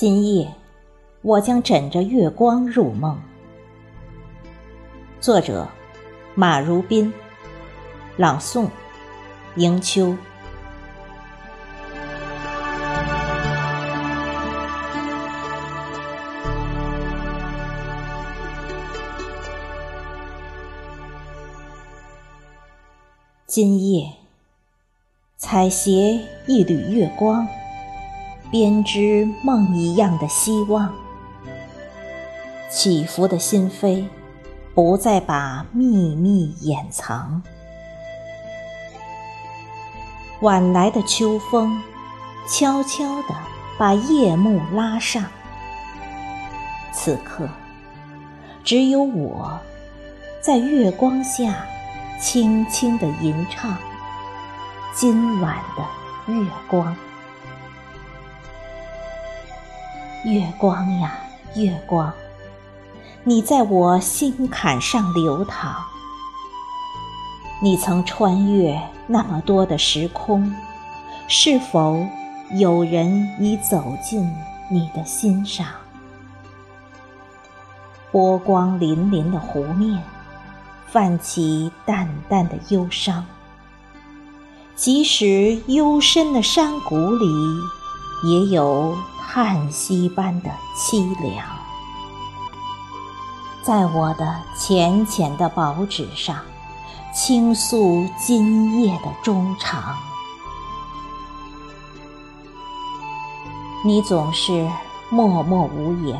今夜，我将枕着月光入梦。作者：马如宾，朗诵：迎秋。今夜，采撷一缕月光。编织梦一样的希望，起伏的心扉不再把秘密掩藏。晚来的秋风，悄悄地把夜幕拉上。此刻，只有我在月光下轻轻地吟唱今晚的月光。月光呀，月光，你在我心坎上流淌。你曾穿越那么多的时空，是否有人已走进你的心上？波光粼粼的湖面，泛起淡淡的忧伤。即使幽深的山谷里，也有。叹息般的凄凉，在我的浅浅的薄纸上倾诉今夜的衷肠。你总是默默无言，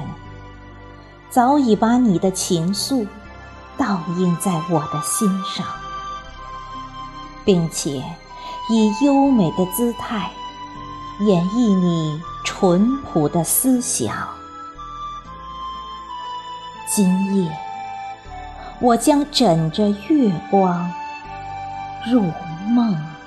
早已把你的情愫倒映在我的心上，并且以优美的姿态演绎你。淳朴的思想，今夜我将枕着月光入梦。